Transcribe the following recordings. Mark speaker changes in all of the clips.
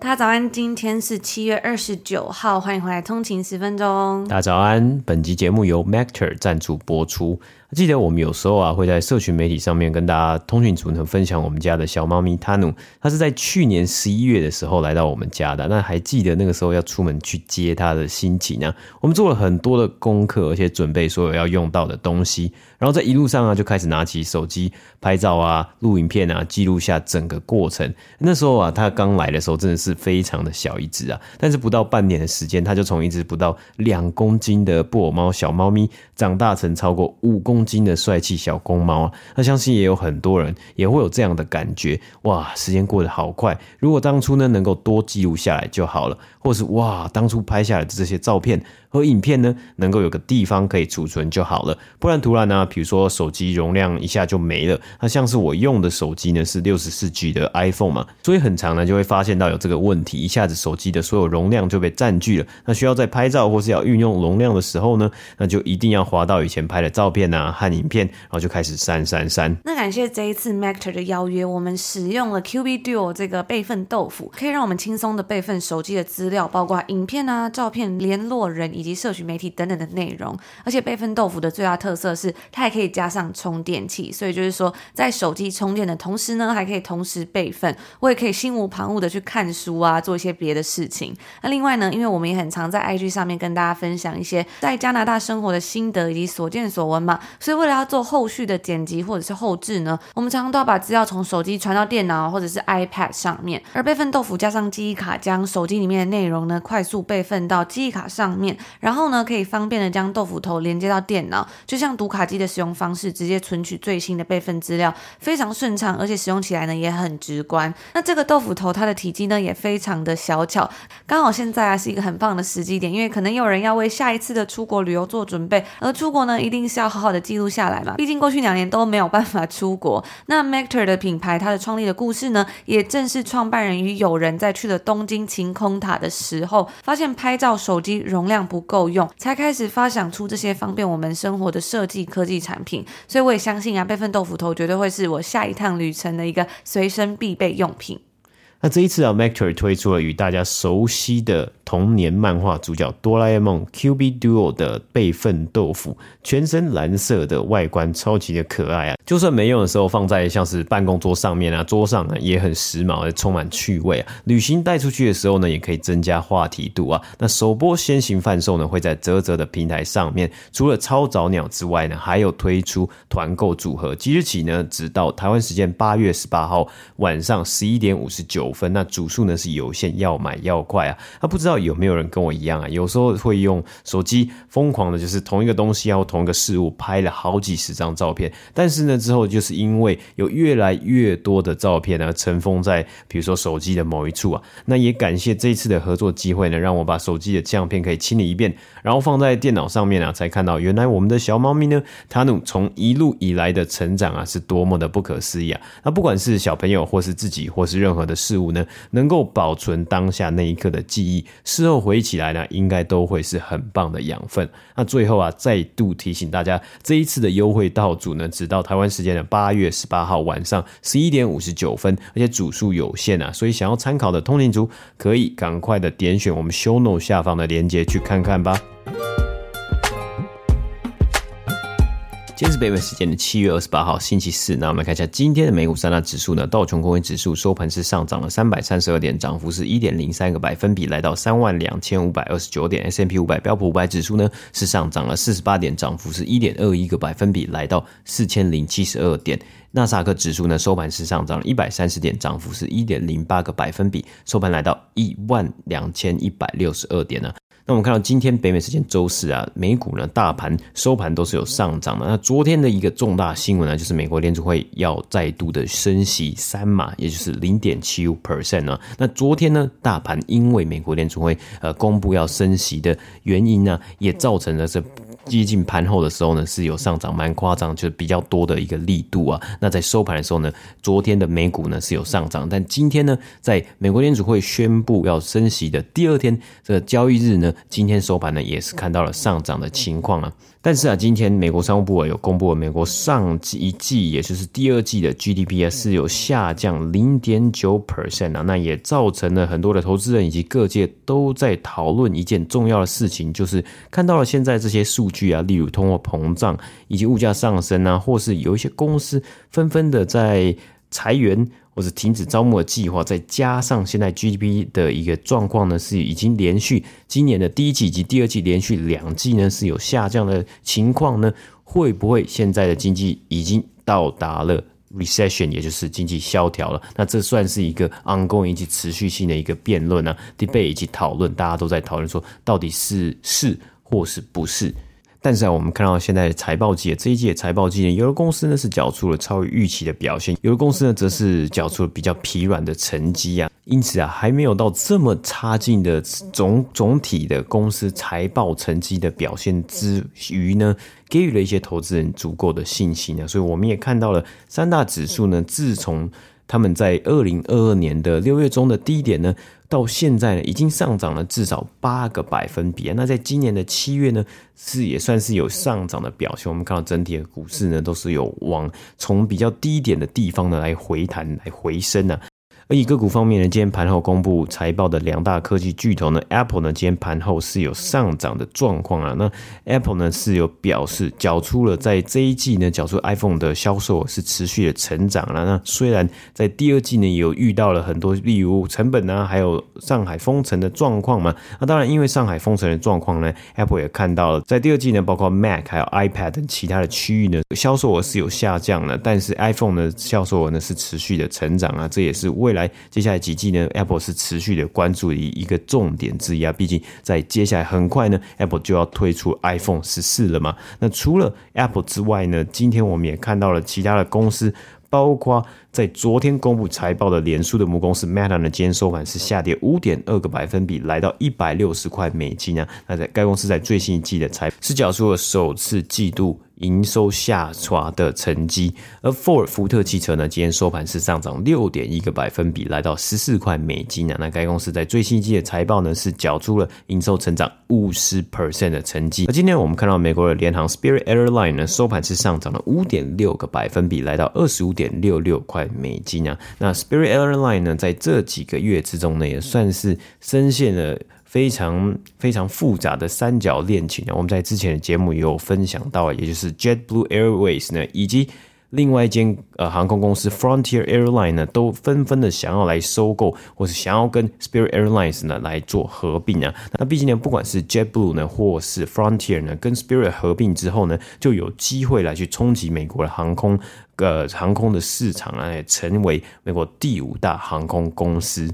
Speaker 1: 大家早安，今天是七月二十九号，欢迎回来通勤十分钟。
Speaker 2: 大家早安，本集节目由 Macter 赞助播出。记得我们有时候啊会在社群媒体上面跟大家通讯组呢分享我们家的小猫咪 Tanu，它是在去年十一月的时候来到我们家的。那还记得那个时候要出门去接它的心情呢？我们做了很多的功课，而且准备所有要用到的东西，然后在一路上啊就开始拿起手机拍照啊、录影片啊，记录下整个过程。那时候啊，它刚来的时候真的是非常的小一只啊，但是不到半年的时间，它就从一只不到两公斤的布偶猫小猫咪，长大成超过五公。公斤的帅气小公猫啊，那相信也有很多人也会有这样的感觉，哇，时间过得好快，如果当初呢能够多记录下来就好了，或是哇，当初拍下来的这些照片。和影片呢，能够有个地方可以储存就好了，不然突然呢，比如说手机容量一下就没了。那像是我用的手机呢是六十四 G 的 iPhone 嘛，所以很常呢就会发现到有这个问题，一下子手机的所有容量就被占据了。那需要在拍照或是要运用容量的时候呢，那就一定要滑到以前拍的照片啊和影片，然后就开始删删删。
Speaker 1: 那感谢这一次 Mactor 的邀约，我们使用了 QB Duo 这个备份豆腐，可以让我们轻松的备份手机的资料，包括影片啊、照片、联络人。以及社群媒体等等的内容，而且备份豆腐的最大特色是它还可以加上充电器，所以就是说在手机充电的同时呢，还可以同时备份，我也可以心无旁骛的去看书啊，做一些别的事情。那另外呢，因为我们也很常在 IG 上面跟大家分享一些在加拿大生活的心得以及所见所闻嘛，所以为了要做后续的剪辑或者是后置呢，我们常常都要把资料从手机传到电脑或者是 iPad 上面，而备份豆腐加上记忆卡，将手机里面的内容呢快速备份到记忆卡上面。然后呢，可以方便的将豆腐头连接到电脑，就像读卡机的使用方式，直接存取最新的备份资料，非常顺畅，而且使用起来呢也很直观。那这个豆腐头它的体积呢也非常的小巧，刚好现在啊是一个很棒的时机点，因为可能有人要为下一次的出国旅游做准备，而出国呢一定是要好好的记录下来嘛，毕竟过去两年都没有办法出国。那 Mactor 的品牌它的创立的故事呢，也正是创办人与友人在去了东京晴空塔的时候，发现拍照手机容量不不够用，才开始发想出这些方便我们生活的设计科技产品，所以我也相信啊，备份豆腐头绝对会是我下一趟旅程的一个随身必备用品。
Speaker 2: 那这一次啊，Mactor 推出了与大家熟悉的童年漫画主角哆啦 A 梦 QB Duo 的备份豆腐，全身蓝色的外观超级的可爱啊！就算没用的时候，放在像是办公桌上面啊，桌上呢也很时髦，也充满趣味啊。旅行带出去的时候呢，也可以增加话题度啊。那首播先行贩售呢，会在泽泽的平台上面。除了超早鸟之外呢，还有推出团购组合，即日起呢，直到台湾时间八月十八号晚上十一点五十九。分那组数呢是有限，要买要快啊！那不知道有没有人跟我一样啊？有时候会用手机疯狂的，就是同一个东西啊，或同一个事物拍了好几十张照片，但是呢之后就是因为有越来越多的照片呢尘封在比如说手机的某一处啊。那也感谢这一次的合作机会呢，让我把手机的相片可以清理一遍，然后放在电脑上面啊，才看到原来我们的小猫咪呢，Tanu 从一路以来的成长啊是多么的不可思议啊！那不管是小朋友或是自己或是任何的事物呢，能够保存当下那一刻的记忆，事后回忆起来呢，应该都会是很棒的养分。那最后啊，再度提醒大家，这一次的优惠到组呢，直到台湾时间的八月十八号晚上十一点五十九分，而且组数有限啊，所以想要参考的通灵族可以赶快的点选我们 show note 下方的链接去看看吧。今天是北美时间的七月二十八号星期四，那我们来看一下今天的美股三大指数呢。道琼工业指数收盘是上涨了三百三十二点，涨幅是一点零三个百分比，来到三万两千五百二十九点。S M P 五百标普五百指数呢是上涨了四十八点，涨幅是一点二一个百分比，来到四千零七十二点。纳斯达克指数呢收盘是上涨了一百三十点，涨幅是一点零八个百分比，收盘来到一万两千一百六十二点呢。那我们看到今天北美时间周四啊，美股呢大盘收盘都是有上涨的。那昨天的一个重大新闻呢，就是美国联储会要再度的升息三码，也就是零点七五 percent 呢。那昨天呢，大盘因为美国联储会呃公布要升息的原因呢，也造成了这。接近盘后的时候呢，是有上涨蛮夸张，就是比较多的一个力度啊。那在收盘的时候呢，昨天的美股呢是有上涨，但今天呢，在美国联储会宣布要升息的第二天，这个交易日呢，今天收盘呢也是看到了上涨的情况啊。但是啊，今天美国商务部啊有公布了美国上一季，也就是第二季的 GDP 啊是有下降零点九 percent 啊，那也造成了很多的投资人以及各界都在讨论一件重要的事情，就是看到了现在这些数据啊，例如通货膨胀以及物价上升啊，或是有一些公司纷纷的在裁员。或者停止招募的计划，再加上现在 GDP 的一个状况呢，是已经连续今年的第一季以及第二季连续两季呢是有下降的情况呢，会不会现在的经济已经到达了 recession，也就是经济萧条了？那这算是一个 ongoing 以及持续性的一个辩论呢？debate 以及讨论，大家都在讨论说，到底是是或是不是？但是啊，我们看到现在的财报季，这一季的财报季呢，有的公司呢是缴出了超于预期的表现，有的公司呢则是缴出了比较疲软的成绩啊。因此啊，还没有到这么差劲的总总体的公司财报成绩的表现之余呢，给予了一些投资人足够的信心啊。所以我们也看到了三大指数呢，自从他们在二零二二年的六月中的低点呢。到现在呢，已经上涨了至少八个百分比！那在今年的七月呢，是也算是有上涨的表现。我们看到整体的股市呢，都是有往从比较低点的地方呢来回弹、来回升啊。而以个股方面呢，今天盘后公布财报的两大科技巨头呢，Apple 呢，今天盘后是有上涨的状况啊。那 Apple 呢是有表示，缴出了在这一季呢，缴出 iPhone 的销售额是持续的成长了。那虽然在第二季呢，有遇到了很多例如成本啊，还有上海封城的状况嘛。那当然，因为上海封城的状况呢，Apple 也看到了，在第二季呢，包括 Mac 还有 iPad 等其他的区域呢，销售额是有下降的，但是 iPhone 的销售额呢是持续的成长啊。这也是未来。来，接下来几季呢，Apple 是持续的关注的一个重点之一啊。毕竟在接下来很快呢，Apple 就要推出 iPhone 十四了嘛。那除了 Apple 之外呢，今天我们也看到了其他的公司。包括在昨天公布财报的脸书的母公司 Meta 呢，今天收盘是下跌五点二个百分比，来到一百六十块美金啊。那在该公司在最新一季的财是缴出了首次季度营收下滑的成绩。而 Ford 福特汽车呢，今天收盘是上涨六点一个百分比，来到十四块美金啊。那该公司在最新一季的财报呢，是缴出了营收成长五十 percent 的成绩。而今天我们看到美国的联航 Spirit Airline 呢，收盘是上涨了五点六个百分比，来到二十五点六六块美金啊，那 Spirit Airline 呢，在这几个月之中呢，也算是深陷了非常非常复杂的三角恋情啊。我们在之前的节目也有分享到，也就是 JetBlue Airways 呢，以及另外一间呃航空公司 Frontier Airline 呢，都纷纷的想要来收购，或是想要跟 Spirit Airlines 呢来做合并啊。那毕竟呢，不管是 JetBlue 呢，或是 Frontier 呢，跟 Spirit 合并之后呢，就有机会来去冲击美国的航空呃航空的市场啊，也成为美国第五大航空公司。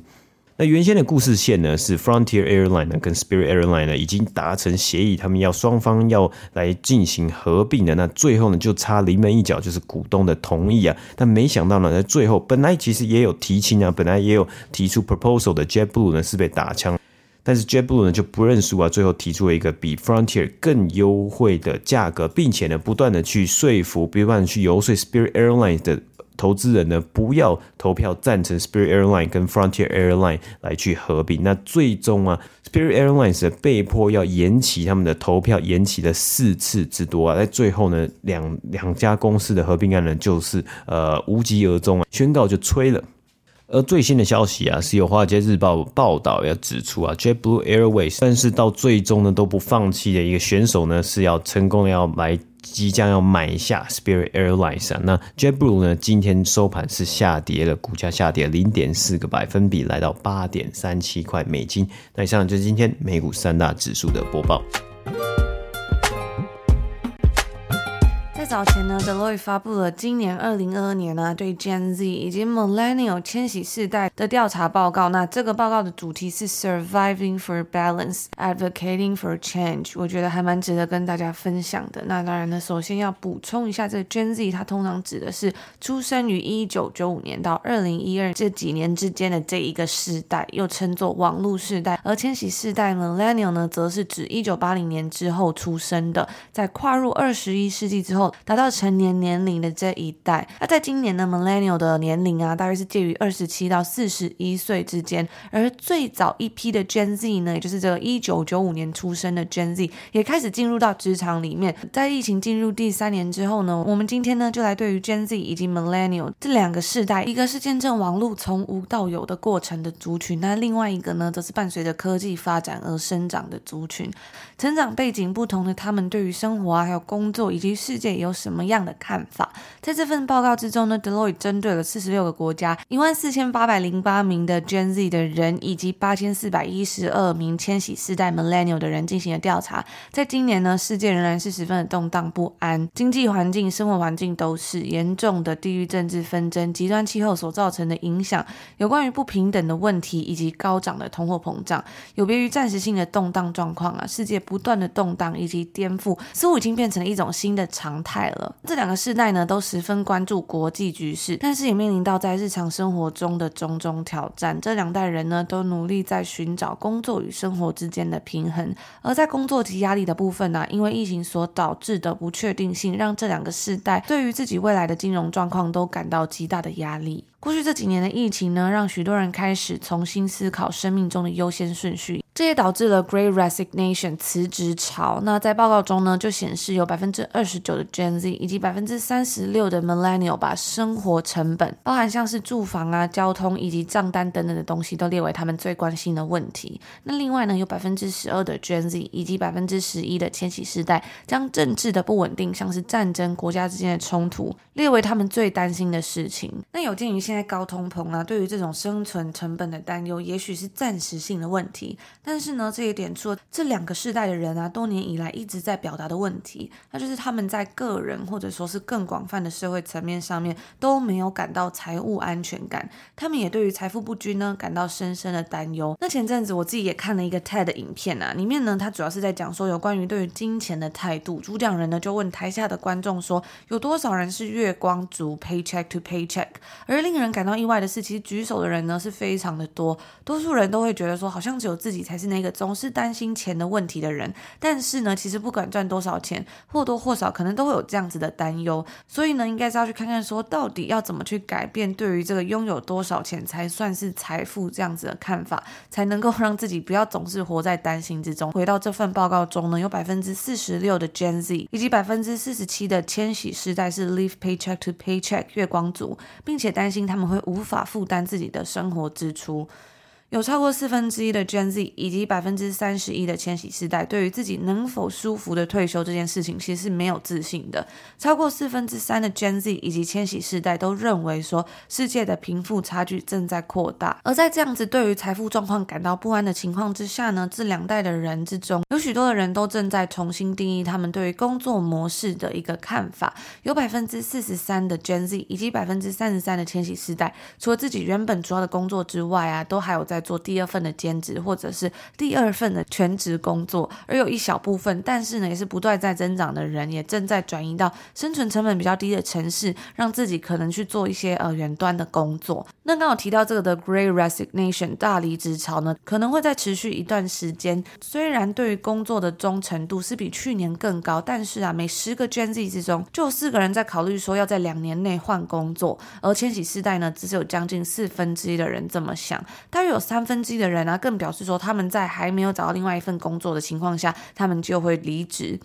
Speaker 2: 那原先的故事线呢，是 Frontier Airline 呢跟 Spirit Airline 呢已经达成协议，他们要双方要来进行合并的。那最后呢，就差临门一脚，就是股东的同意啊。但没想到呢，在最后本来其实也有提亲啊，本来也有提出 proposal 的 JetBlue 呢是被打枪，但是 JetBlue 呢就不认输啊，最后提出了一个比 Frontier 更优惠的价格，并且呢不断的去说服，不断去游说 Spirit Airlines 的。投资人呢，不要投票赞成 Spirit Airline 跟 Frontier Airline 来去合并。那最终啊，Spirit Airlines 被迫要延期他们的投票，延期了四次之多啊。在最后呢，两两家公司的合并案呢，就是呃无疾而终啊，宣告就吹了。而最新的消息啊，是由华尔街日报报道要指出啊，JetBlue Airways，但是到最终呢都不放弃的一个选手呢，是要成功要来。即将要买下 Spirit Airlines 啊，那 JetBlue 呢？今天收盘是下跌了，股价下跌零点四个百分比，来到八点三七块美金。那以上就是今天美股三大指数的播报。
Speaker 1: 早前呢，Deloitte 发布了今年二零二二年呢对 Gen Z 以及 Millennial 千禧世代的调查报告。那这个报告的主题是 Surviving for Balance, Advocating for Change，我觉得还蛮值得跟大家分享的。那当然呢，首先要补充一下，这个 Gen Z 它通常指的是出生于一九九五年到二零一二这几年之间的这一个世代，又称作网络世代。而千禧世代 Millennial 呢，则是指一九八零年之后出生的，在跨入二十一世纪之后达到成年年龄的这一代。那在今年呢，Millennial 的年龄啊，大约是介于二十七到四十一岁之间。而最早一批的 Gen Z 呢，也就是这个一九九五年出生的 Gen Z，也开始进入到职场里面。在疫情进入第三年之后呢，我们今天呢就来对于 Gen Z 以及 Millennial 这两个世代，一个是见证网络从无到有的过程的族群，那另外一个呢，则是伴随着科技发展而生长的族群。成长背景不同的他们，对于生活啊，还有工作以及世界有什么样的看法？在这份报告之中呢，Deloitte 针对了四十六个国家，一万四千八百零八名的 Gen Z 的人，以及八千四百一十二名千禧世代 Millennial 的人进行了调查。在今年呢，世界仍然是十分的动荡不安，经济环境、生活环境都是严重的地域政治纷争、极端气候所造成的影响，有关于不平等的问题，以及高涨的通货膨胀。有别于暂时性的动荡状况啊，世界不断的动荡以及颠覆，似乎已经变成了一种新的常态了。这两个世代呢，都十分关注国际局势，但是也面临到在日常生活中的种种挑战。这两代人呢，都努力在寻找工作与生活之间的平衡。而在工作及压力的部分呢、因为疫情所导致的不确定性，让这两个世代对于自己未来的金融状况都感到极大的压力。过去这几年的疫情呢，让许多人开始重新思考生命中的优先顺序，这也导致了 Great Resignation 辞职潮。那在报告中呢，就显示有百分之二十九的 Gen Z 以及百分之三十六的 Millennial 把生活成本，包含像是住房啊、交通以及账单等等的东西，都列为他们最关心的问题。那另外呢，有百分之十二的 Gen Z 以及百分之十一的千禧世代，将政治的不稳定，像是战争、国家之间的冲突，列为他们最担心的事情。那有鉴于现在高通膨啊，对于这种生存成本的担忧，也许是暂时性的问题。但是呢，这一点出了这两个世代的人啊，多年以来一直在表达的问题，那就是他们在个人或者说是更广泛的社会层面上面都没有感到财务安全感。他们也对于财富不均呢感到深深的担忧。那前阵子我自己也看了一个 TED 影片啊，里面呢，他主要是在讲说有关于对于金钱的态度。主讲人呢就问台下的观众说，有多少人是月光族 （paycheck to paycheck）？而令人感到意外的是，其实举手的人呢是非常的多，多数人都会觉得说，好像只有自己才是那个总是担心钱的问题的人。但是呢，其实不管赚多少钱，或多或少可能都会有这样子的担忧。所以呢，应该是要去看看说，到底要怎么去改变对于这个拥有多少钱才算是财富这样子的看法，才能够让自己不要总是活在担心之中。回到这份报告中呢，有百分之四十六的 Gen Z 以及百分之四十七的千禧世代是 live paycheck to paycheck 月光族，并且担心他。他们会无法负担自己的生活支出。有超过四分之一的 Gen Z 以及百分之三十一的千禧世代，对于自己能否舒服的退休这件事情，其实是没有自信的。超过四分之三的 Gen Z 以及千禧世代都认为说，世界的贫富差距正在扩大。而在这样子对于财富状况感到不安的情况之下呢，这两代的人之中，有许多的人都正在重新定义他们对于工作模式的一个看法。有百分之四十三的 Gen Z 以及百分之三十三的千禧世代，除了自己原本主要的工作之外啊，都还有在做第二份的兼职，或者是第二份的全职工作，而有一小部分，但是呢，也是不断在增长的人，也正在转移到生存成本比较低的城市，让自己可能去做一些呃远端的工作。那刚好提到这个的 Great Resignation 大离职潮呢，可能会再持续一段时间。虽然对于工作的忠诚度是比去年更高，但是啊，每十个 Gen Z 之中就有四个人在考虑说要在两年内换工作，而千禧世代呢，只是有将近四分之一的人这么想，大约有三分之一的人啊，更表示说他们在还没有找到另外一份工作的情况下，他们就会离职。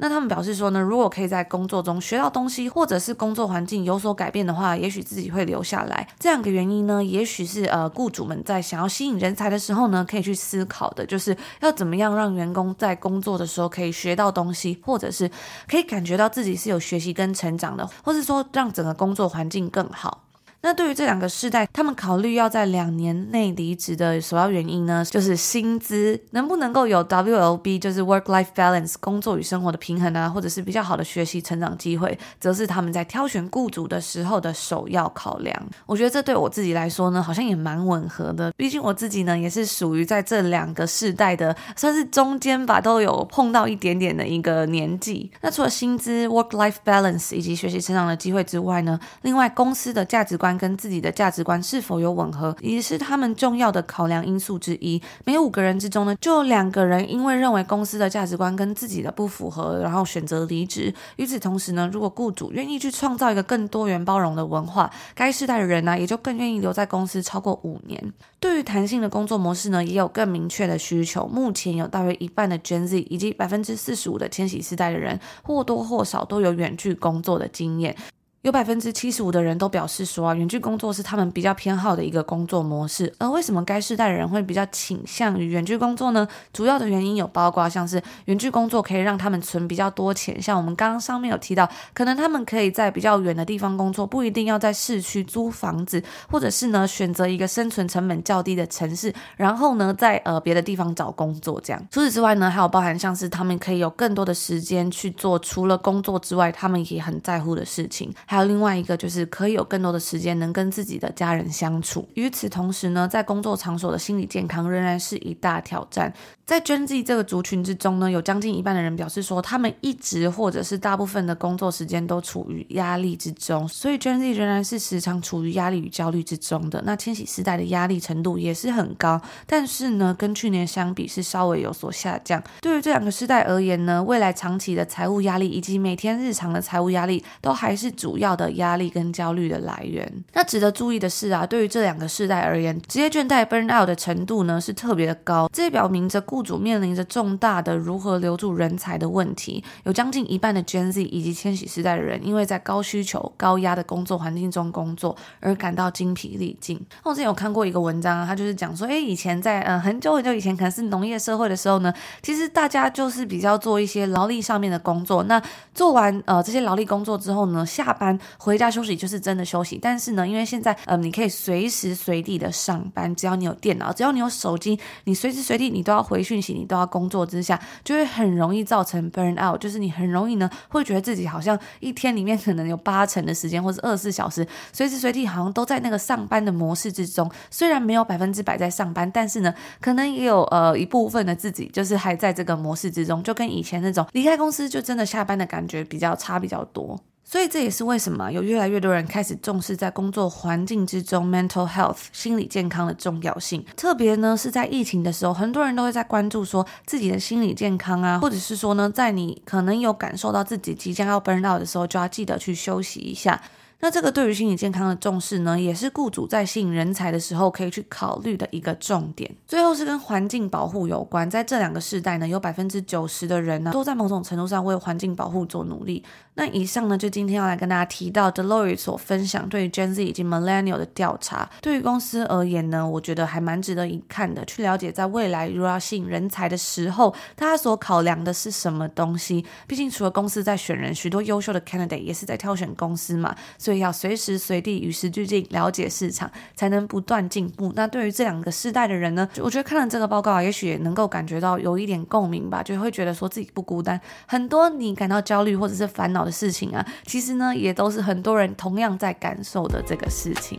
Speaker 1: 那他们表示说呢，如果可以在工作中学到东西，或者是工作环境有所改变的话，也许自己会留下来。这样的原因呢，也许是呃，雇主们在想要吸引人才的时候呢，可以去思考的，就是要怎么样让员工在工作的时候可以学到东西，或者是可以感觉到自己是有学习跟成长的，或是说让整个工作环境更好。那对于这两个世代，他们考虑要在两年内离职的首要原因呢，就是薪资能不能够有 WLB，就是 Work-Life Balance，工作与生活的平衡啊，或者是比较好的学习成长机会，则是他们在挑选雇主的时候的首要考量。我觉得这对我自己来说呢，好像也蛮吻合的。毕竟我自己呢，也是属于在这两个世代的，算是中间吧，都有碰到一点点的一个年纪。那除了薪资、Work-Life Balance 以及学习成长的机会之外呢，另外公司的价值观。跟自己的价值观是否有吻合，也是他们重要的考量因素之一。每五个人之中呢，就有两个人因为认为公司的价值观跟自己的不符合，然后选择离职。与此同时呢，如果雇主愿意去创造一个更多元包容的文化，该世代的人呢、也就更愿意留在公司超过五年。对于弹性的工作模式呢，也有更明确的需求。目前有大约一半的 Gen Z 以及百分之四十五的千禧世代的人，或多或少都有远距工作的经验。有百分之七十五的人都表示说啊，远距工作是他们比较偏好的一个工作模式。而为什么该世代的人会比较倾向于远距工作呢？主要的原因有包括像是远距工作可以让他们存比较多钱，像我们刚刚上面有提到，可能他们可以在比较远的地方工作，不一定要在市区租房子，或者是呢选择一个生存成本较低的城市，然后呢在呃别的地方找工作这样。除此之外呢，还有包含像是他们可以有更多的时间去做除了工作之外，他们也很在乎的事情。还有另外一个就是可以有更多的时间能跟自己的家人相处。与此同时呢，在工作场所的心理健康仍然是一大挑战。在 Gen Z 这个族群之中呢，有将近一半的人表示说，他们一直或者是大部分的工作时间都处于压力之中，所以 Gen Z 仍然是时常处于压力与焦虑之中的。那千禧世代的压力程度也是很高，但是呢，跟去年相比是稍微有所下降。对于这两个世代而言呢，未来长期的财务压力以及每天日常的财务压力，都还是主要的压力跟焦虑的来源。那值得注意的是啊，对于这两个世代而言，职业倦怠 burn out 的程度呢是特别的高，这也表明着雇主面临着重大的如何留住人才的问题，有将近一半的 Gen Z 以及千禧世代的人，因为在高需求、高压的工作环境中工作而感到精疲力尽。我之前有看过一个文章，他就是讲说，哎，以前在呃很久很久以前，可能是农业社会的时候呢，其实大家就是比较做一些劳力上面的工作。那做完呃这些劳力工作之后呢，下班回家休息就是真的休息。但是呢，因为现在呃你可以随时随地的上班，只要你有电脑，只要你有手机，你随时随地你都要回讯息，你。都要工作之下，就会很容易造成 burn out，就是你很容易呢，会觉得自己好像一天里面可能有八成的时间，或是二十四小时，随时随地好像都在那个上班的模式之中。虽然没有百分之百在上班，但是呢，可能也有呃一部分的自己就是还在这个模式之中，就跟以前那种离开公司就真的下班的感觉比较差比较多。所以这也是为什么有越来越多人开始重视在工作环境之中 mental health 心理健康的重要性。特别呢是在疫情的时候，很多人都会在关注说自己的心理健康啊，或者是说呢，在你可能有感受到自己即将要 burn out 的时候，就要记得去休息一下。那这个对于心理健康的重视呢，也是雇主在吸引人才的时候可以去考虑的一个重点。最后是跟环境保护有关，在这两个世代呢，有百分之九十的人呢，都在某种程度上为环境保护做努力。那以上呢，就今天要来跟大家提到 Deloitte 所分享对于 Gen Z 以及 Millennial 的调查。对于公司而言呢，我觉得还蛮值得一看的，去了解在未来如果要吸引人才的时候，大家所考量的是什么东西。毕竟除了公司在选人，许多优秀的 candidate 也是在挑选公司嘛。所以要随时随地与时俱进，了解市场，才能不断进步。那对于这两个世代的人呢，我觉得看了这个报告，也许也能够感觉到有一点共鸣吧，就会觉得说自己不孤单。很多你感到焦虑或者是烦恼的事情啊，其实呢，也都是很多人同样在感受的这个事情。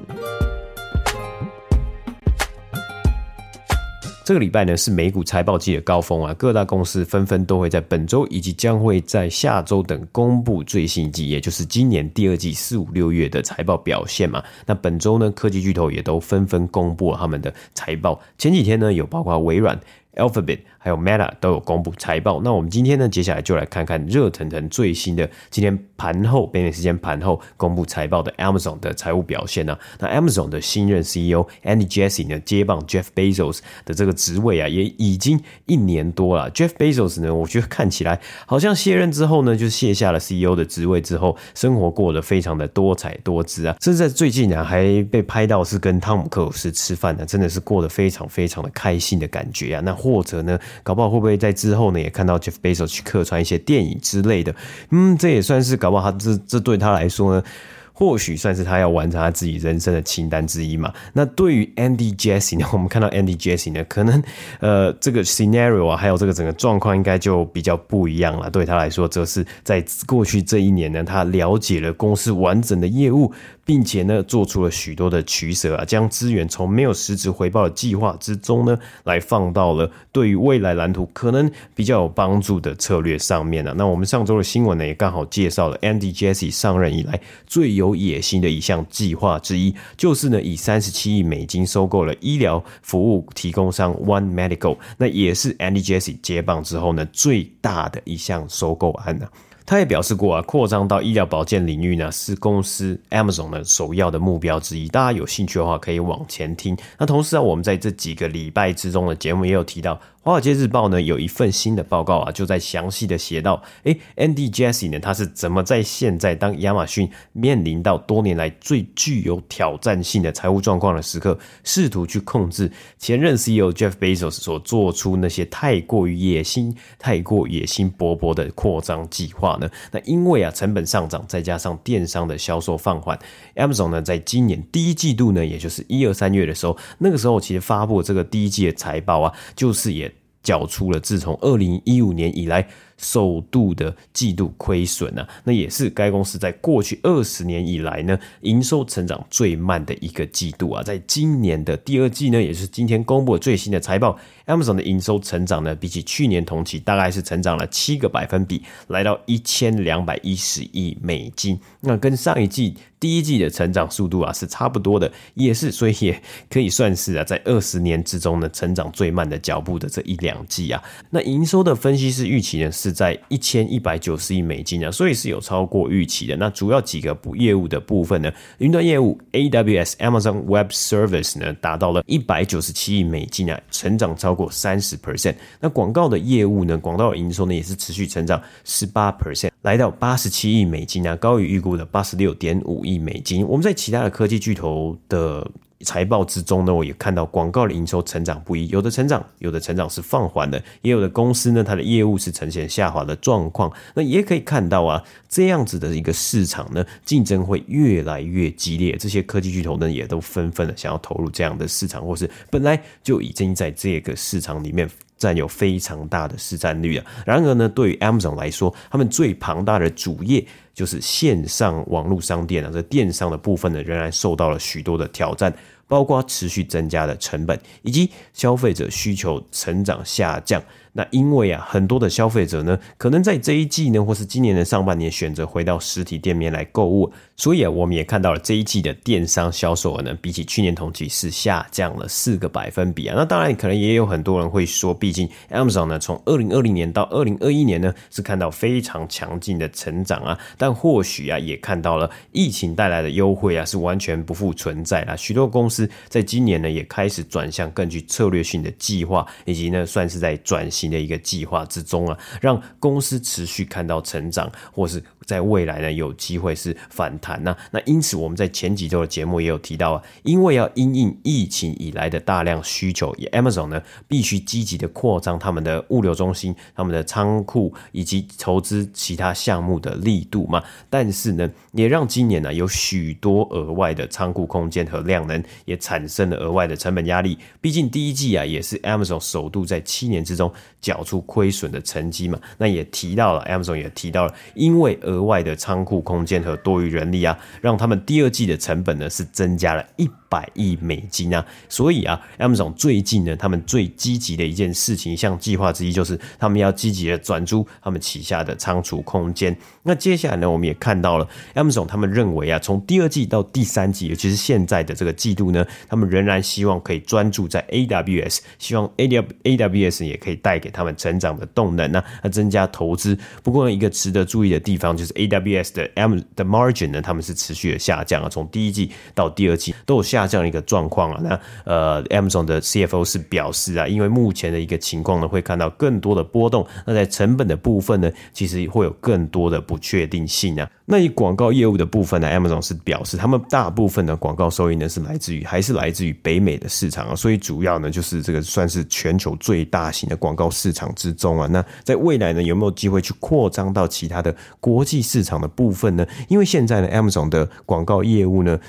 Speaker 2: 这个礼拜呢是美股财报季的高峰啊，各大公司纷纷都会在本周以及将会在下周等公布最新一季，也就是今年第二季四五六月的财报表现嘛。那本周呢，科技巨头也都纷纷公布了他们的财报。前几天呢，有包括微软、Alphabet。还有 Meta 都有公布财报，那我们今天呢，接下来就来看看热腾腾最新的今天盘后北美时间盘后公布财报的 Amazon 的财务表现呢、那 Amazon 的新任 CEO Andy Jassy 呢，接棒 Jeff Bezos 的这个职位啊，也已经一年多了。Jeff Bezos 呢，我觉得看起来好像卸任之后呢，就卸下了 CEO 的职位之后，生活过得非常的多彩多姿啊。甚至在最近呢，还被拍到是跟汤姆克鲁斯吃饭呢，真的是过得非常非常的开心的感觉啊。那或者呢，搞不好会不会在之后呢，也看到 Jeff Bezos 去客串一些电影之类的？嗯，这也算是搞不好他这这对他来说呢。或许算是他要完成他自己人生的清单之一嘛。那对于 Andy Jassy 呢，我们看到 Andy Jassy 呢，可能呃这个 scenario 啊，还有这个整个状况应该就比较不一样了。对他来说，则是在过去这一年呢，他了解了公司完整的业务。并且呢，做出了许多的取舍啊，将资源从没有实质回报的计划之中呢，来放到了对于未来蓝图可能比较有帮助的策略上面呢、啊。那我们上周的新闻呢，也刚好介绍了 Andy Jassy 上任以来最有野心的一项计划之一，就是呢，以三十七亿美金收购了医疗服务提供商 One Medical，那也是 Andy Jassy 接棒之后呢，最大的一项收购案呢、他也表示过啊，扩张到医疗保健领域呢，是公司 Amazon 的首要的目标之一。大家有兴趣的话，可以往前听。那同时啊，我们在这几个礼拜之中的节目也有提到。华尔街日报呢，有一份新的报告啊，就在详细的写到，诶，Andy Jesse 呢，他是怎么在现在当亚马逊面临到多年来最具有挑战性的财务状况的时刻，试图去控制前任 CEO Jeff Bezos 所做出那些太过于野心、太过野心勃勃的扩张计划呢？那因为啊，成本上涨，再加上电商的销售放缓，Amazon 呢，在今年第一季度呢，也就是一二三月的时候，那个时候其实发布这个第一季的财报啊，就是也。缴出了自从二零一五年以来首度的季度亏损啊，那也是该公司在过去二十年以来呢，营收成长最慢的一个季度啊。在今年的第二季呢，也是今天公布最新的财报，Amazon 的营收成长呢，比起去年同期大概是成长了七个百分比，来到一千两百一十亿美金。那跟上一季第一季的成长速度啊是差不多的，也是所以也可以算是啊，在二十年之中呢，成长最慢的脚步的这一两季啊。那营收的分析师预期呢是。在一千一百九十亿美金啊，所以是有超过预期的。那主要几个不业务的部分呢？云端业务 AWS Amazon Web Service 呢，达到了一百九十七亿美金啊，成长超过三十 percent。那广告的业务呢，广告营收呢也是持续成长十八 percent，来到八十七亿美金啊，高于预估的八十六点五亿美金。我们在其他的科技巨头的。财报之中呢，我也看到广告的营收成长不一，有的成长，有的成长是放缓的，也有的公司呢，它的业务是呈现下滑的状况。那也可以看到啊，这样子的一个市场呢，竞争会越来越激烈。这些科技巨头呢，也都纷纷的想要投入这样的市场，或是本来就已经在这个市场里面占有非常大的市占率啊。然而呢，对于 Amazon 来说，他们最庞大的主业。就是线上网络商店啊，这电商的部分呢，仍然受到了许多的挑战，包括持续增加的成本，以及消费者需求成长下降。那因为啊，很多的消费者呢，可能在这一季呢，或是今年的上半年选择回到实体店面来购物，所以啊，我们也看到了这一季的电商销售额呢，比起去年同期是下降了四个百分比啊。那当然，可能也有很多人会说，毕竟 Amazon 呢，从二零二零年到二零二一年呢，是看到非常强劲的成长啊，但或许啊，也看到了疫情带来的优惠啊，是完全不复存在啦。许多公司在今年呢，也开始转向更具策略性的计划，以及呢，算是在转型。的一个计划之中啊，让公司持续看到成长，或是在未来呢有机会是反弹呐。那因此我们在前几周的节目也有提到啊，因为要因应疫情以来的大量需求，也 Amazon 呢必须积极的扩张他们的物流中心、他们的仓库以及投资其他项目的力度嘛。但是呢，也让今年呢有许多额外的仓库空间和量能，也产生了额外的成本压力。毕竟第一季啊也是 Amazon 首度在七年之中。缴出亏损的成绩嘛，那也提到了，Amazon 也提到了，因为额额外的仓库空间和多余人力啊，让他们第二季的成本呢是增加了一百亿美金啊，所以啊，Amazon 最近呢，他们最积极的一件事情，一项计划之一就是他们要积极的转租他们旗下的仓储空间。那接下来呢，我们也看到了 Amazon 他们认为啊，从第二季到第三季，尤其是现在的这个季度呢，他们仍然希望可以专注在 AWS，希望 AWS 也可以带给他们成长的动能啊，那增加投资。不过呢，一个值得注意的地方就是 AWS 的 M 的 margin 呢，他们是持续的下降啊，从第一季到第二季都有下。降的一个状况啊，那呃，Amazon 的 CFO 是表示啊，因为目前的一个情况呢，会看到更多的波动。那在成本的部分呢，其实会有更多的不确定性啊。那以广告业务的部分呢，Amazon 是表示他们大部分的广告收益呢是来自于还是来自于北美的市场啊，所以主要呢就是这个算是全球最大型的广告市场之中啊。那在未来呢，有没有机会去扩张到其他的国际市场的部分呢，因为现在呢，Amazon 的广告业务呢。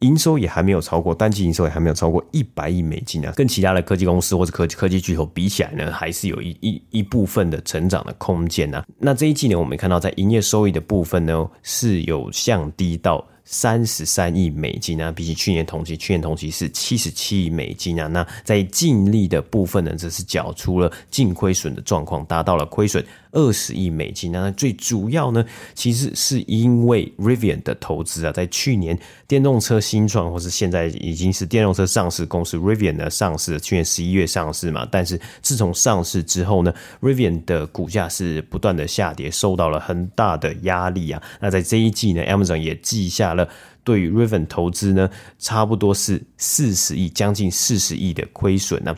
Speaker 2: 营收也还没有超过，单季营收也还没有超过一百亿美金啊，跟其他的科技公司或者科技科技巨头比起来呢，还是有一一一部分的成长的空间啊。那这一季呢，我们看到在营业收益的部分呢，是有降低到。三十三亿美金啊，比起去年同期，去年同期是七十七亿美金啊。那在净利的部分呢，则是缴出了净亏损的状况，达到了亏损二十亿美金。那最主要呢，其实是因为 Rivian 的投资啊，在去年电动车新创，或是现在已经是电动车上市公司 Rivian 的上市，去年十一月上市嘛。但是自从上市之后呢，Rivian 的股价是不断的下跌，受到了很大的压力啊。那在这一季呢，Amazon 也记下了。对于 Rivian 投资呢，差不多是四十亿，将近四十亿的亏损呢。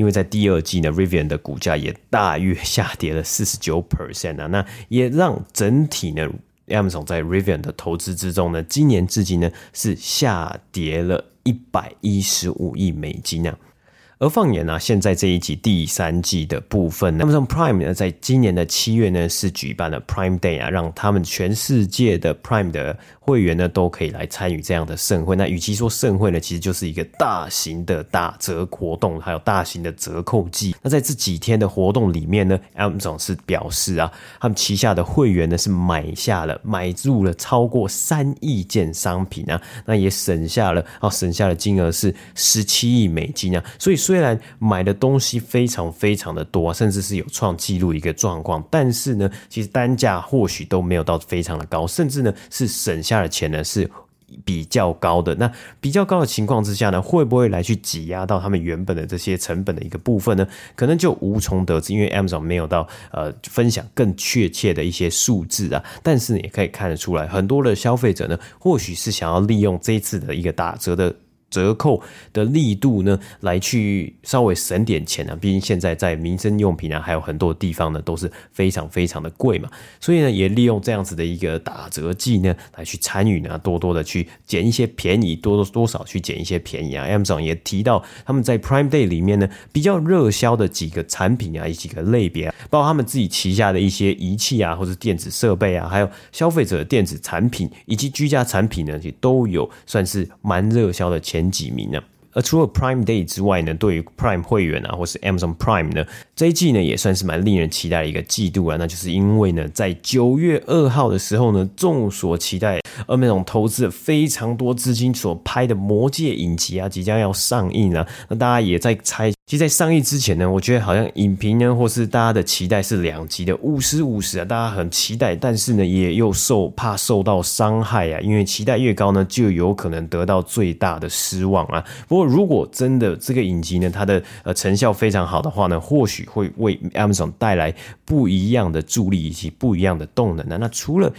Speaker 2: 因为在第二季呢，Rivian 的股价也大约下跌了四十九 percent 啊，那也让整体呢，Amazon 在 Rivian 的投资之中呢，今年至今呢是下跌了一百一十五亿美金啊。而放眼呢、啊，现在这一集第三季的部分，Amazon Prime 呢，在今年的七月呢，是举办了 Prime Day 啊，让他们全世界的 Prime 的会员呢，都可以来参与这样的盛会。那与其说盛会呢，其实就是一个大型的打折活动，还有大型的折扣季。那在这几天的活动里面呢，Amazon 是表示啊，他们旗下的会员呢，是买下了买入了超过三亿件商品啊，那也省下了啊，省下的金额是十七亿美金啊，所以说。虽然买的东西非常非常的多，甚至是有创纪录一个状况，但是呢，其实单价或许都没有到非常的高，甚至呢是省下的钱呢是比较高的。那比较高的情况之下呢，会不会来去挤压到他们原本的这些成本的一个部分呢？可能就无从得知，因为 Amazon 没有到呃分享更确切的一些数字啊。但是也可以看得出来，很多的消费者呢，或许是想要利用这一次的一个打折的。折扣的力度呢，来去稍微省点钱啊。毕竟现在在民生用品啊，还有很多地方呢，都是非常非常的贵嘛。所以呢，也利用这样子的一个打折季呢，来去参与呢，多多的去捡一些便宜，多多多少去捡一些便宜啊。Amazon 也提到，他们在 Prime Day 里面呢，比较热销的几个产品啊，以及几个类别，包括他们自己旗下的一些仪器啊，或者电子设备啊，还有消费者的电子产品以及居家产品呢，也都有算是蛮热销的前。前几名呢？而除了 Prime Day 之外呢，对于 Prime 会员啊，或是 Amazon Prime 呢，这一季呢也算是蛮令人期待的一个季度啊。那就是因为呢，在九月二号的时候呢，众所期待，Amazon 投资非常多资金所拍的《魔戒》影集啊，即将要上映啊。那大家也在猜。其实，在上映之前呢，我觉得好像影评呢，或是大家的期待是两极的，五十五十啊，大家很期待，但是呢，也又受怕受到伤害啊，因为期待越高呢，就有可能得到最大的失望啊。不过，如果真的这个影集呢，它的呃成效非常好的话呢，或许会为 Amazon 带来不一样的助力以及不一样的动能啊。那除了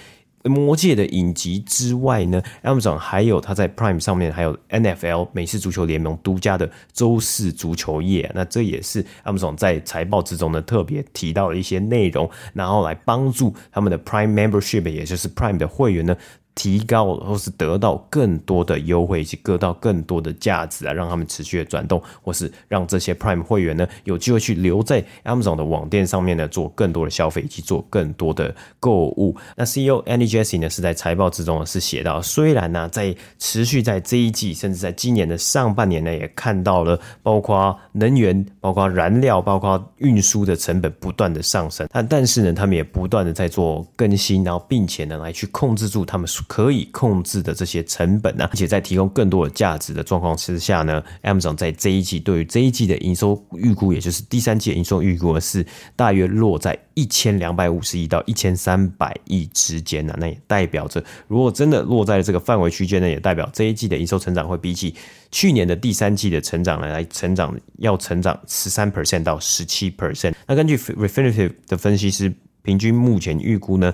Speaker 2: 魔界的影集之外呢，Amazon 还有它在 Prime 上面还有 NFL 美式足球联盟独家的周四足球夜，那这也是 Amazon 在财报之中呢特别提到的一些内容，然后来帮助他们的 Prime Membership，也就是 Prime 的会员呢。提高或是得到更多的优惠，以及得到更多的价值啊，让他们持续的转动，或是让这些 Prime 会员呢有机会去留在 Amazon 的网店上面呢做更多的消费，以及做更多的购物。那 CEO Andy Jassy 呢是在财报之中呢是写到，虽然呢在持续在这一季，甚至在今年的上半年呢也看到了包括能源、包括燃料、包括运输的成本不断的上升，但但是呢他们也不断的在做更新，然后并且呢来去控制住他们。可以控制的这些成本呢、啊，而且在提供更多的价值的状况之下呢，Amazon 在这一季对于这一季的营收预估，也就是第三季营收预估是大约落在一千两百五十亿到一千三百亿之间呢。那也代表着，如果真的落在了这个范围区间呢，也代表这一季的营收成长会比起去年的第三季的成长来来成长，要成长十三 percent 到十七 percent。那根据 Refinitiv 的分析师，平均目前预估呢。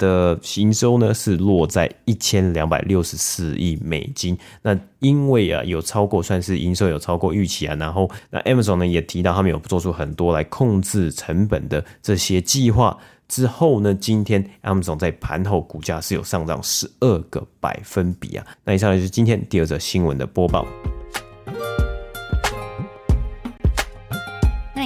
Speaker 2: 的营收呢是落在一千两百六十四亿美金。那因为啊有超过算是营收有超过预期啊，然后那 Amazon 呢也提到他们有做出很多来控制成本的这些计划之后呢，今天 Amazon 在盘后股价是有上涨十二个百分比啊。那以上就是今天第二则新闻的播
Speaker 1: 报。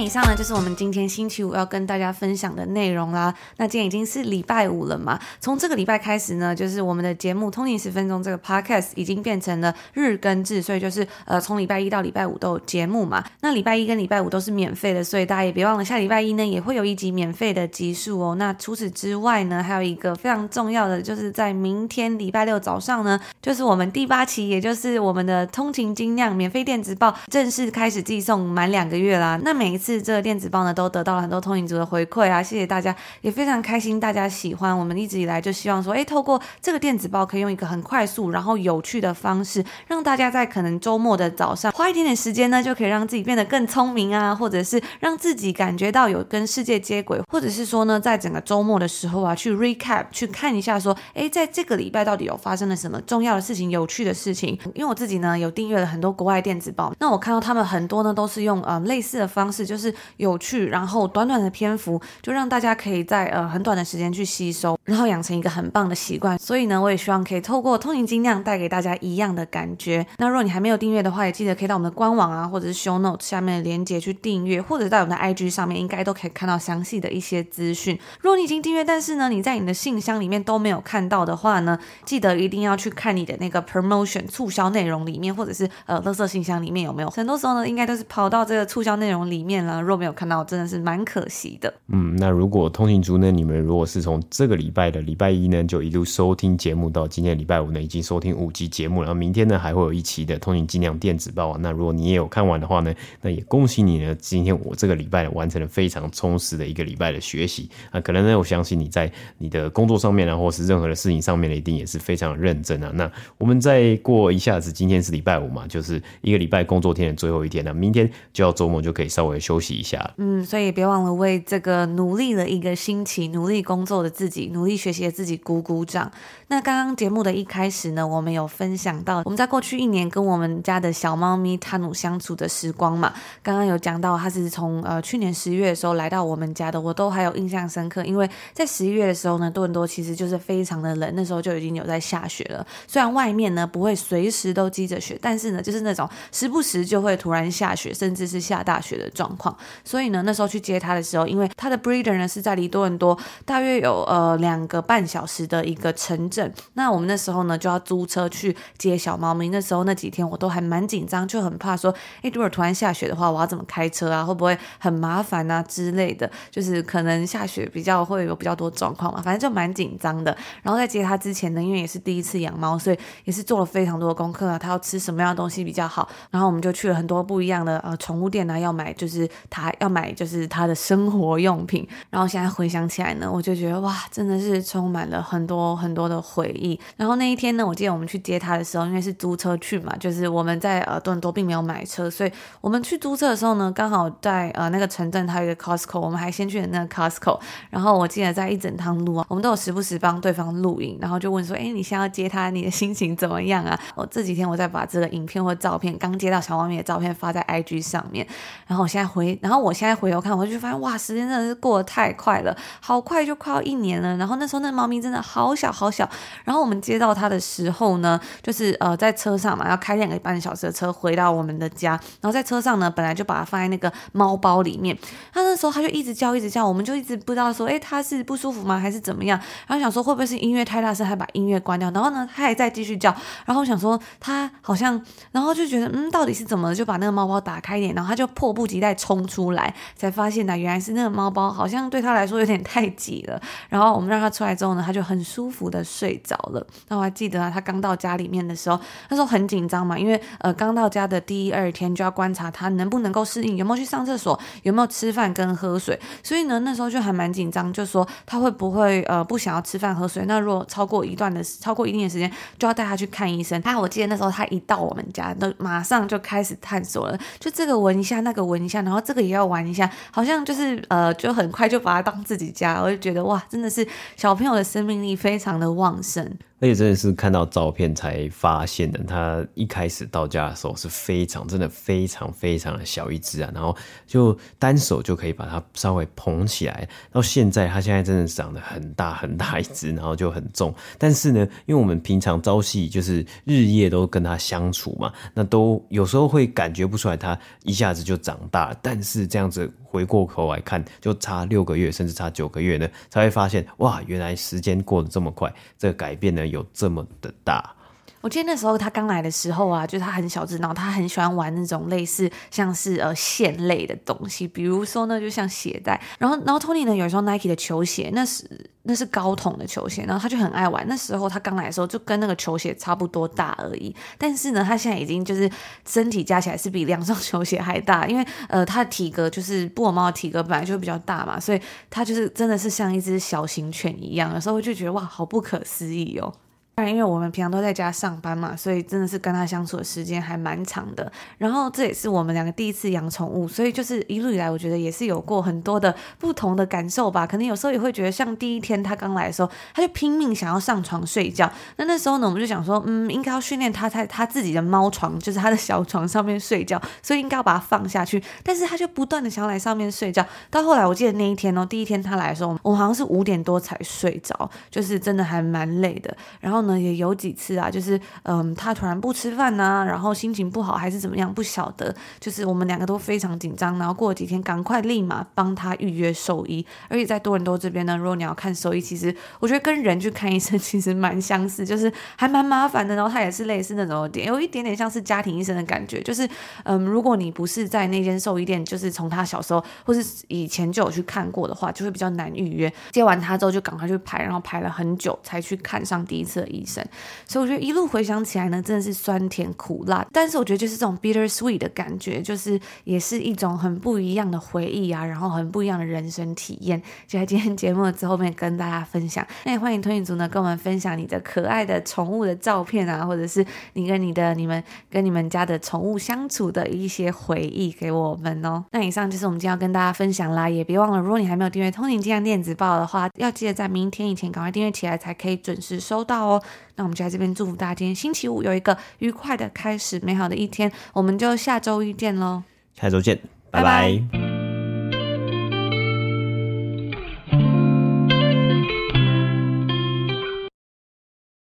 Speaker 1: 以上呢，就是我们今天星期五要跟大家分享的内容啦。那今天已经是礼拜五了嘛，从这个礼拜开始呢，就是我们的节目《通勤十分钟》这个 podcast 已经变成了日更制，所以就是呃从礼拜一到礼拜五都有节目嘛。那礼拜一跟礼拜五都是免费的，所以大家也别忘了下礼拜一呢也会有一集免费的集数哦。那除此之外呢，还有一个非常重要的，就是在明天礼拜六早上呢，就是我们第八期，也就是我们的通勤精酿免费电子报正式开始寄送满两个月啦。那每一次这个电子报呢，都得到了很多通勤族的回馈啊，谢谢大家，也非常开心大家喜欢。我们一直以来就希望说，哎，透过这个电子报，可以用一个很快速然后有趣的方式，让大家在可能周末的早上花一点点时间呢，就可以让自己变得更聪明啊，或者是让自己感觉到有跟世界接轨，或者是说呢，在整个周末的时候啊，去 recap 去看一下说，哎，在这个礼拜到底有发生了什么重要的事情、有趣的事情。因为我自己呢有订阅了很多国外电子报，那我看到他们很多呢都是用呃类似的方式，就是是有趣，然后短短的篇幅就让大家可以在呃很短的时间去吸收，然后养成一个很棒的习惯。所以呢，我也希望可以透过通勤精酿带给大家一样的感觉。那如果你还没有订阅的话，也记得可以到我们的官网啊，或者是 Show Notes 下面的链接去订阅，或者在我们的 IG 上面应该都可以看到详细的一些资讯。如果你已经订阅，但是呢你在你的信箱里面都没有看到的话呢，记得一定要去看你的那个 Promotion 促销内容里面，或者是呃垃圾信箱里面有没有？很多时候呢，应该都是跑到这个促销内容里面了。若没有看到，真的是蛮可惜的。
Speaker 2: 嗯，那如果通勤族呢，你们如果是从这个礼拜的礼拜一呢，就一路收听节目到今天礼拜五呢，已经收听五集节目，然后明天呢还会有一期的通勤精酿电子报啊。那如果你也有看完的话呢，那也恭喜你呢，今天我这个礼拜完成了非常充实的一个礼拜的学习啊。可能呢，我相信你在你的工作上面啊，或是任何的事情上面呢，一定也是非常认真啊。那我们再过一下子，今天是礼拜五嘛，就是一个礼拜工作天的最后一天了，明天就要周末，就可以稍微休息一下。
Speaker 1: 嗯，所以别忘了为这个努力了一个星期、努力工作的自己、努力学习的自己鼓鼓掌。那刚刚节目的一开始呢，我们有分享到我们在过去一年跟我们家的小猫咪塔努相处的时光嘛。刚刚有讲到，它是从呃去年十一月的时候来到我们家的，我都还有印象深刻。因为在十一月的时候呢，多伦多其实就是非常的冷，那时候就已经有在下雪了。虽然外面呢不会随时都积着雪，但是呢就是那种时不时就会突然下雪，甚至是下大雪的状况。所以呢那时候去接它的时候，因为它的 breeder 呢是在离多伦多大约有呃两个半小时的一个城镇，那我们那时候呢就要租车去接小猫咪。那时候那几天我都还蛮紧张，就很怕说，诶，如果突然下雪的话，我要怎么开车啊？会不会很麻烦啊之类的？就是可能下雪比较会有比较多状况嘛，反正就蛮紧张的。然后在接它之前呢，因为也是第一次养猫，所以也是做了非常多的功课啊。它要吃什么样的东西比较好？然后我们就去了很多不一样的呃宠物店啊，要买就是他要买就是他的生活用品。然后现在回想起来呢，我就觉得哇，真的是充满了很多很多的回忆。然后那一天呢，我记得我们去接他的时候，因为是租车去嘛，就是我们在呃多伦多并没有买车，所以我们去租车的时候呢，刚好在呃那个城镇它有一个 Costco，我们还先去了那个 Costco。然后我记得在一整趟路啊，我们都有时不时帮对方录影，然后就问说，哎，你现在要接他，你的心情怎么样啊？我这几天我再把这个影片或照片，刚接到小猫咪的照片发在 IG 上面。然后我现在回，然后我现在回头看，我就发现哇，时间真的是过得太快了，好快就快要一年了。然后那时候那猫咪真的好小好小。然后我们接到它的时候呢，就是呃在车上嘛，要开两个半小时的车回到我们的家。然后在车上呢，本来就把它放在那个猫包里面。它那时候它就一直叫一直叫，我们就一直不知道说，哎，它是不舒服吗？还是怎么样？然后想说会不会是音乐太大声，还把音乐关掉？然后呢，它还在继续叫。然后想说它好像，然后就觉得嗯，到底是怎么了？就把那个猫包打开一点，然后它就迫不及待冲冲出来，才发现呢，原来是那个猫包好像对它来说有点太挤了。然后我们让它出来之后呢，它就很舒服的睡着了。那我还记得啊，它刚到家里面的时候，那时候很紧张嘛，因为呃刚到家的第一二天就要观察它能不能够适应，有没有去上厕所，有没有吃饭跟喝水。所以呢，那时候就还蛮紧张，就说它会不会呃不想要吃饭喝水？那如果超过一段的超过一定的时间，就要带它去看医生。他我记得那时候他一到我们家，都马上就开始探索了，就这个闻一下，那个闻一下，然后这个也要玩一下，好像就是呃就很快就把它当自己家。我就觉得哇，真的是小朋友的生命力非常的旺盛。
Speaker 2: 而且真的是看到照片才发现的，他一开始到家的时候是非常真的非常非常的小一只啊，然后就单手就可以把它稍微捧起来。到现在，他现在真的长得很大很大一只，然后就很重。但是呢，因为我们平常朝夕就是日夜都跟他相处嘛，那都有时候会感觉不出来他一下子就长大。但是这样子回过头来看，就差六个月甚至差九个月呢，才会发现哇，原来时间过得这么快，这个改变呢。有这么的大。
Speaker 1: 我记得那时候他刚来的时候啊，就是他很小只，然后他很喜欢玩那种类似像是呃线类的东西，比如说呢，就像鞋带。然后，然后 Tony 呢有一双 Nike 的球鞋，那是那是高筒的球鞋，然后他就很爱玩。那时候他刚来的时候就跟那个球鞋差不多大而已，但是呢，他现在已经就是身体加起来是比两双球鞋还大，因为呃他的体格就是布偶猫的体格本来就比较大嘛，所以他就是真的是像一只小型犬一样，有时候就觉得哇，好不可思议哦。但因为我们平常都在家上班嘛，所以真的是跟他相处的时间还蛮长的。然后这也是我们两个第一次养宠物，所以就是一路以来，我觉得也是有过很多的不同的感受吧。可能有时候也会觉得，像第一天他刚来的时候，他就拼命想要上床睡觉。那那时候呢，我们就想说，嗯，应该要训练他在他自己的猫床，就是他的小床上面睡觉，所以应该要把它放下去。但是他就不断的想要来上面睡觉。到后来，我记得那一天哦，第一天他来的时候，我好像是五点多才睡着，就是真的还蛮累的。然后呢，也有几次啊，就是嗯，他突然不吃饭呐、然后心情不好还是怎么样，不晓得。就是我们两个都非常紧张，然后过了几天，赶快立马帮他预约兽医。而且在多伦多这边呢，如果你要看兽医，其实我觉得跟人去看医生其实蛮相似，就是还蛮麻烦的。然后他也是类似那种点，有一点点像是家庭医生的感觉。就是嗯，如果你不是在那间兽医店，就是从他小时候或是以前就有去看过的话，就会比较难预约。接完他之后就赶快去排，然后排了很久才去看上第一次的医医生。所以我觉得一路回想起来呢，真的是酸甜苦辣，但是我觉得就是这种 bitter sweet 的感觉，就是也是一种很不一样的回忆啊，然后很不一样的人生体验。就在今天节目的最后面跟大家分享，那也欢迎推影族呢跟我们分享你的可爱的宠物的照片啊，或者是你跟你的你们跟你们家的宠物相处的一些回忆给我们哦。那以上就是我们今天要跟大家分享啦，也别忘了，如果你还没有订阅通勤精酿电子报的话，要记得在明天以前赶快订阅起来，才可以准时收到哦。那我们就在这边祝福大家，今天星期五有一个愉快的开始，美好的一天。我们就下周一见喽，
Speaker 2: 下周见，拜拜。拜拜。